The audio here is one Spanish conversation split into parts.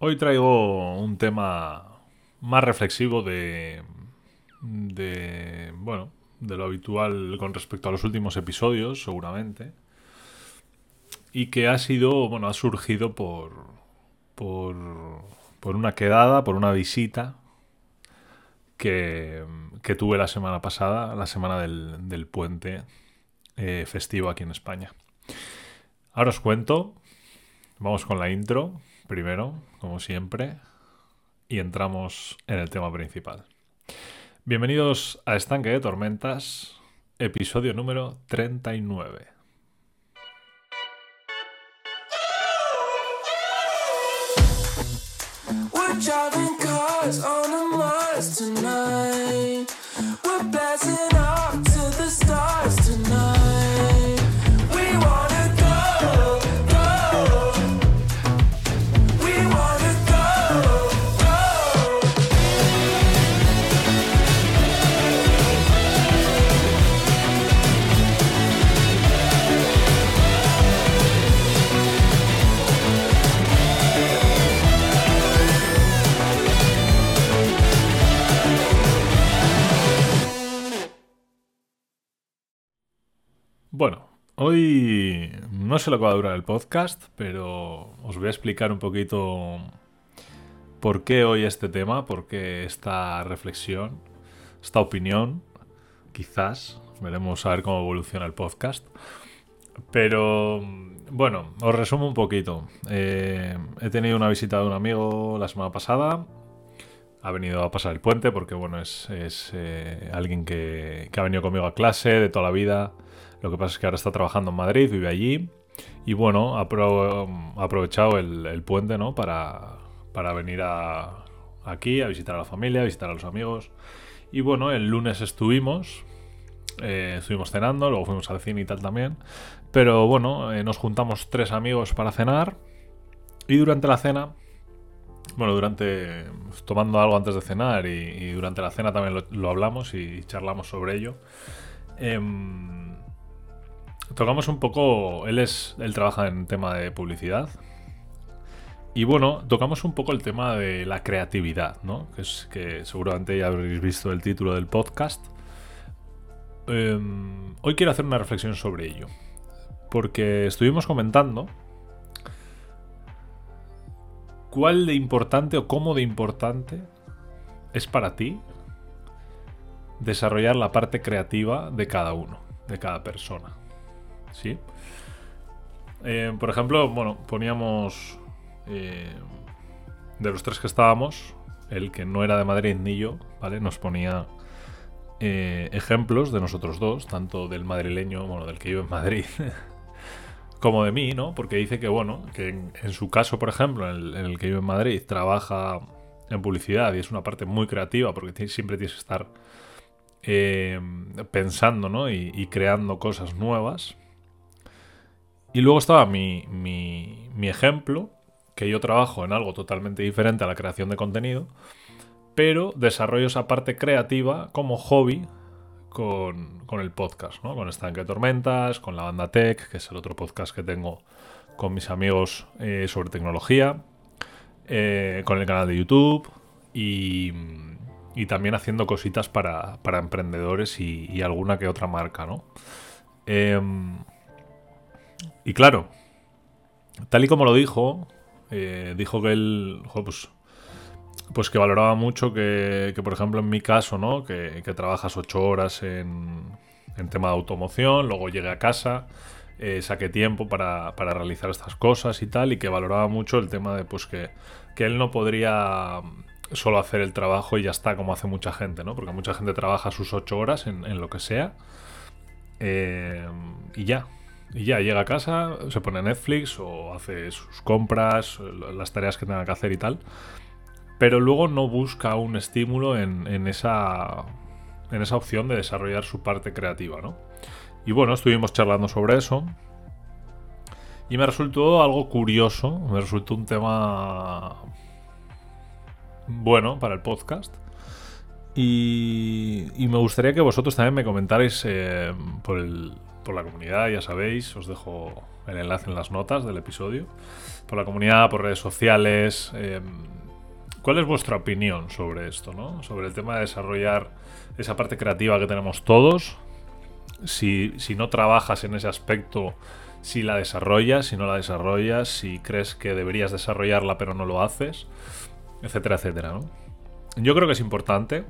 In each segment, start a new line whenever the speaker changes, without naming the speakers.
Hoy traigo un tema más reflexivo de, de, bueno, de lo habitual con respecto a los últimos episodios, seguramente. Y que ha sido, bueno, ha surgido por, por, por una quedada, por una visita que, tuve la semana pasada, la semana del, del puente eh, festivo aquí en España. Ahora os cuento, vamos con la intro primero, como siempre, y entramos en el tema principal. Bienvenidos a Estanque de Tormentas, episodio número 39.
We're driving cars on a Mars tonight.
Bueno, hoy no sé lo que va a durar el podcast, pero os voy a explicar un poquito por qué hoy este tema, por qué esta reflexión, esta opinión, quizás, veremos a ver cómo evoluciona el podcast. Pero bueno, os resumo un poquito. Eh, he tenido una visita de un amigo la semana pasada. Ha venido a pasar el puente porque, bueno, es, es, eh, alguien que, que ha venido conmigo a clase de toda la vida. Lo que pasa es que ahora está trabajando en Madrid, vive allí. Y bueno, ha, apro- ha aprovechado el, puente, ¿no? Para, para venir a, aquí a visitar a la familia, a visitar a los amigos. Y bueno, el lunes estuvimos, eh, estuvimos cenando, luego fuimos al cine y tal también. Pero bueno, eh, nos juntamos tres amigos para cenar. Y durante la cena, bueno, durante. tomando algo antes de cenar y, durante la cena también lo, lo hablamos y charlamos sobre ello. Em, tocamos un poco. Él es. Él trabaja en tema de publicidad. Y bueno, tocamos un poco el tema de la creatividad, ¿no? Que es que seguramente ya habréis visto el título del podcast. Em, hoy quiero hacer una reflexión sobre ello. Porque estuvimos comentando cuál de importante o cómo de importante es para ti desarrollar la parte creativa de cada uno, de cada persona. ¿Sí? Eh, por ejemplo, bueno, poníamos eh, de los tres que estábamos, el que no era de Madrid ni yo, ¿vale? Nos ponía eh, ejemplos de nosotros dos, tanto del madrileño, bueno, del que vive en Madrid, como de mí, ¿no? Porque dice que, bueno, que en, su caso, por ejemplo, en el, que vive en Madrid, trabaja en publicidad y es una parte muy creativa porque siempre tienes que estar eh, pensando, ¿no? Y creando cosas nuevas. Y luego estaba mi, mi, mi ejemplo, que yo trabajo en algo totalmente diferente a la creación de contenido, pero desarrollo esa parte creativa como hobby con, con el podcast, ¿no? Con Estanque Tormentas, con la banda Tech, que es el otro podcast que tengo con mis amigos eh, sobre tecnología, eh, con el canal de YouTube y, y también haciendo cositas para, para emprendedores y, y alguna que otra marca, ¿no? Em, y claro, tal y como lo dijo, eh, dijo que él, pues, pues que valoraba mucho que, por ejemplo, en mi caso, ¿no? Que, trabajas ocho horas en, en tema de automoción, luego llegué a casa, eh, saqué tiempo para, para realizar estas cosas y tal, y que valoraba mucho el tema de pues que, que él no podría solo hacer el trabajo y ya está, como hace mucha gente, ¿no? Porque mucha gente trabaja sus ocho horas en, en lo que sea eh, y ya. Y ya llega a casa, se pone Netflix o hace sus compras, las tareas que tenga que hacer y tal. Pero luego no busca un estímulo en, en esa, en esa opción de desarrollar su parte creativa, ¿no? Y bueno, estuvimos charlando sobre eso. Y me resultó algo curioso, me resultó un tema bueno para el podcast. Y, y me gustaría que vosotros también me comentarais eh, por, el, por la comunidad, ya sabéis, os dejo el enlace en las notas del episodio. Por la comunidad, por redes sociales. eh, ¿Cuál es vuestra opinión sobre esto, no? Sobre el tema de desarrollar esa parte creativa que tenemos todos. Si, si no trabajas en ese aspecto, si la desarrollas, si no la desarrollas, si crees que deberías desarrollarla pero no lo haces, etcétera, etcétera, ¿no? Yo creo que es importante.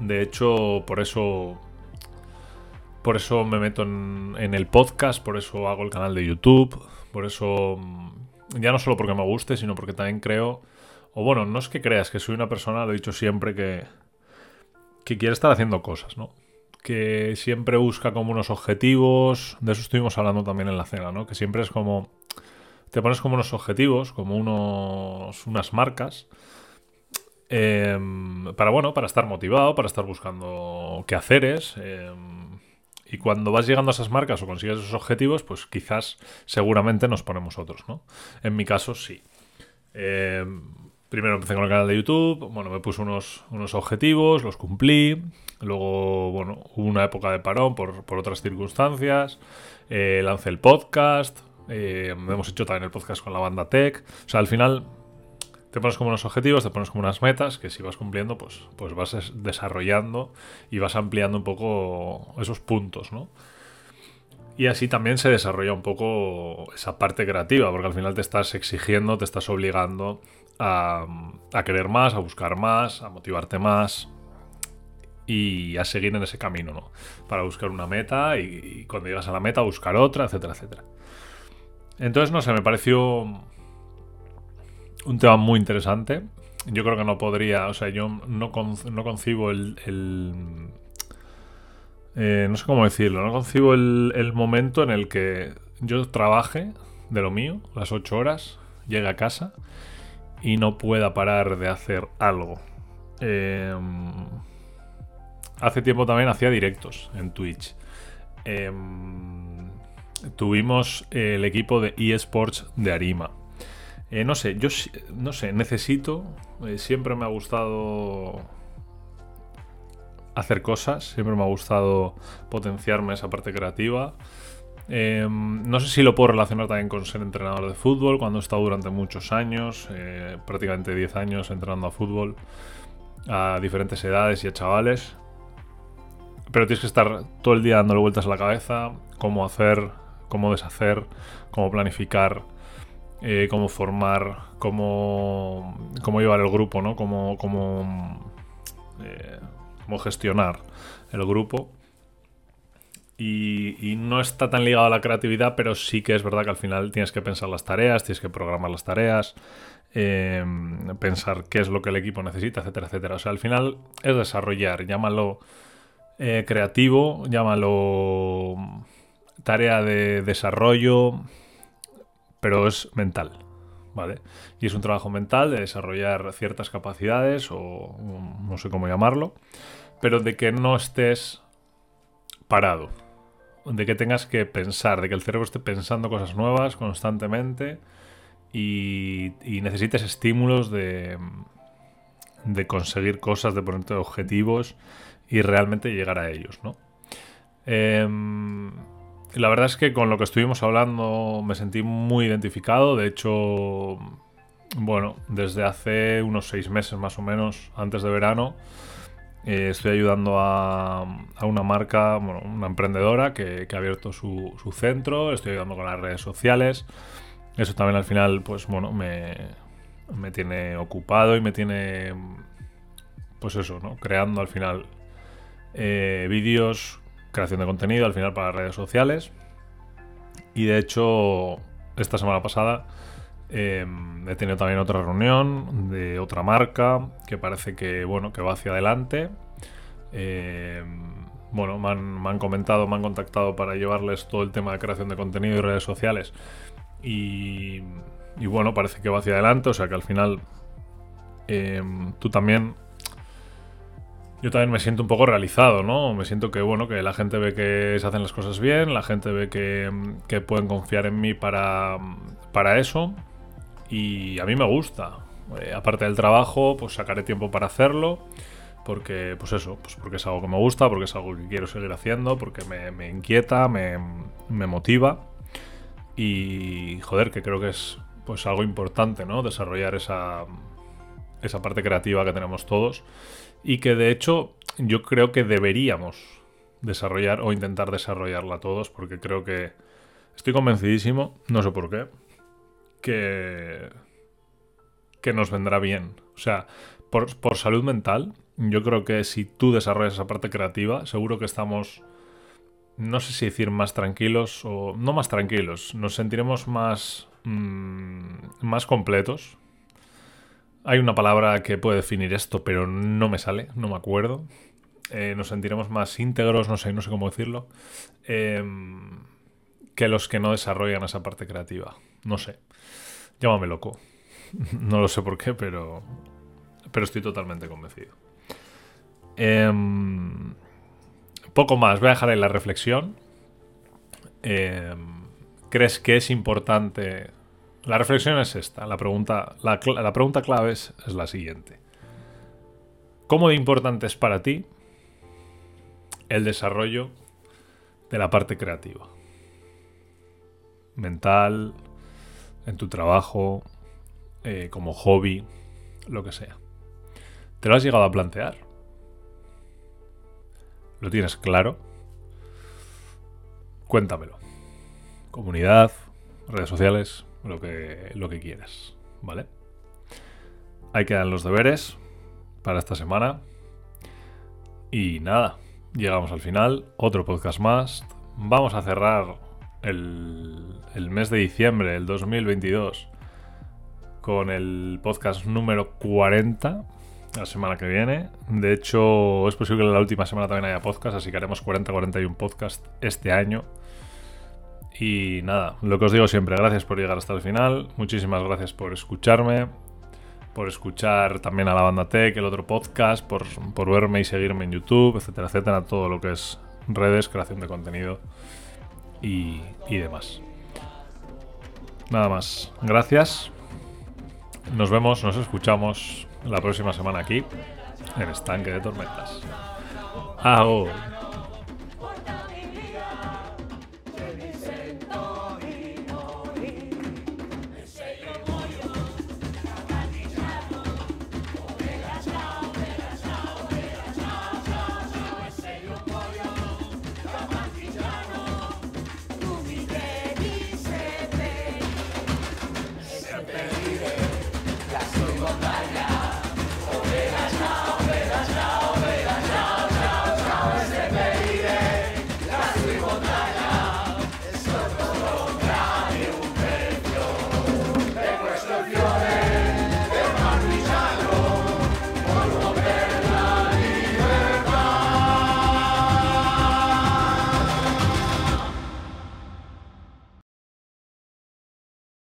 De hecho, por eso. Por eso me meto en, el podcast, por eso hago el canal de YouTube, por eso. mm, Ya no solo porque me guste, sino porque también creo. O bueno, no es que creas que soy una persona, lo he dicho siempre, que. que quiere estar haciendo cosas, ¿no? Que siempre busca como unos objetivos. De eso estuvimos hablando también en la cena, ¿no? Que siempre es como. Te pones como unos objetivos, como unos. unas marcas. Eh, para bueno, para estar motivado, para estar buscando qué haceres. eh, y cuando vas llegando a esas marcas o consigues esos objetivos, pues quizás seguramente nos ponemos otros, ¿no? En mi caso, sí. Eh, primero empecé con el canal de YouTube, bueno, me puse unos, unos objetivos, los cumplí. Luego, bueno, hubo una época de parón por, por otras circunstancias. eh, lancé el podcast. eh, hemos hecho también el podcast con la banda Tech. O sea, al final te pones como unos objetivos, te pones como unas metas que si vas cumpliendo, pues, pues vas es- desarrollando y vas ampliando un poco esos puntos, ¿no? Y así también se desarrolla un poco esa parte creativa, porque al final te estás exigiendo, te estás obligando a, a querer más, a buscar más, a motivarte más y a seguir en ese camino, ¿no? Para buscar una meta y, y cuando llegas a la meta buscar otra, etcétera, etcétera. Entonces, no sé, me pareció un tema muy interesante. Yo creo que no podría, o sea, yo no, no concibo el... eh, no sé cómo decirlo, no concibo el, momento en el que yo trabaje de lo mío, las 8 horas, llegue a casa y no pueda parar de hacer algo. Eh, hace tiempo también hacía directos en Twitch. Eh, tuvimos el equipo de eSports de Arima. Eh, no sé, yo no sé, necesito. eh, siempre me ha gustado hacer cosas, siempre me ha gustado potenciarme esa parte creativa. Eh, no sé si lo puedo relacionar también con ser entrenador de fútbol, cuando he estado durante muchos años, eh, prácticamente 10 años entrenando a fútbol, a diferentes edades y a chavales. Pero tienes que estar todo el día dándole vueltas a la cabeza, cómo hacer, cómo deshacer, cómo planificar, eh, cómo formar, cómo, cómo llevar el grupo, ¿no? Cómo, cómo, eh, cómo gestionar el grupo. Y, no está tan ligado a la creatividad, pero sí que es verdad que al final tienes que pensar las tareas, tienes que programar las tareas, eh, pensar qué es lo que el equipo necesita, etcétera, etcétera. O sea, al final es desarrollar, llámalo eh, creativo, llámalo tarea de desarrollo, pero es mental, ¿vale? Y es un trabajo mental de desarrollar ciertas capacidades o mm, no sé cómo llamarlo, pero de que no estés parado, de que tengas que pensar, de que el cerebro esté pensando cosas nuevas constantemente y, necesites estímulos de, de conseguir cosas, de ponerte objetivos y realmente llegar a ellos, ¿no? Em, la verdad es que con lo que estuvimos hablando me sentí muy identificado. De hecho, bueno, desde hace unos seis meses más o menos, antes de verano, eh, estoy ayudando a, una marca, bueno, una emprendedora que, ha abierto su, su centro. Estoy ayudando con las redes sociales. Eso también al final, pues bueno, me, me tiene ocupado y me tiene, pues eso, ¿no? Creando al final eh, vídeos, creación de contenido al final para redes sociales. Y de hecho, esta semana pasada eh, he tenido también otra reunión de otra marca que parece que, bueno, que va hacia adelante. Eh, bueno, me han, me han comentado, me han contactado para llevarles todo el tema de creación de contenido y redes sociales. Y, y bueno, parece que va hacia adelante, o sea que al final eh, tú también yo también me siento un poco realizado, ¿no? Me siento que, bueno, que la gente ve que se hacen las cosas bien, la gente ve que, que pueden confiar en mí para, para eso. Y a mí me gusta. Eh, aparte del trabajo, pues sacaré tiempo para hacerlo. Porque, pues eso, pues porque es algo que me gusta, porque es algo que quiero seguir haciendo, porque me, me inquieta, me, me motiva. Y, joder, que creo que es pues algo importante, ¿no? Desarrollar esa, esa parte creativa que tenemos todos. Y que de hecho yo creo que deberíamos desarrollar o intentar desarrollarla todos, porque creo que estoy convencidísimo, no sé por qué, que, que nos vendrá bien. O sea, por, por salud mental, yo creo que si tú desarrollas esa parte creativa, seguro que estamos, no sé si decir más tranquilos o no más tranquilos, nos sentiremos más, mm, más completos. Hay una palabra que puede definir esto, pero no me sale, no me acuerdo. Eh, nos sentiremos más íntegros, no sé, no sé cómo decirlo, em, que los que no desarrollan esa parte creativa. No sé. Llámame loco. no lo sé por qué, pero, pero estoy totalmente convencido. Em, poco más, voy a dejar ahí la reflexión. Em, ¿Crees que es importante? La reflexión es esta. La pregunta, la, pregunta clave es, es la siguiente. ¿Cómo de importante es para ti el desarrollo de la parte creativa? Mental, en tu trabajo, eh, como hobby, lo que sea. ¿Te lo has llegado a plantear? ¿Lo tienes claro? Cuéntamelo. Comunidad, redes sociales, lo que, lo que quieras, ¿vale? Ahí quedan los deberes para esta semana. Y nada, llegamos al final. Otro podcast más. Vamos a cerrar el, el mes de diciembre del 2022 con el podcast número 40 la semana que viene. De hecho, es posible que la última semana también haya podcast, así que haremos 40-41 podcast este año. Y nada, lo que os digo siempre, gracias por llegar hasta el final, muchísimas gracias por escucharme, por escuchar también a la banda Tech, el otro podcast, por, por verme y seguirme en YouTube, etcétera, etcétera, todo lo que es redes, creación de contenido y, y demás. Nada más, gracias. Nos vemos, nos escuchamos la próxima semana aquí en Estanque de Tormentas. ¡Agur!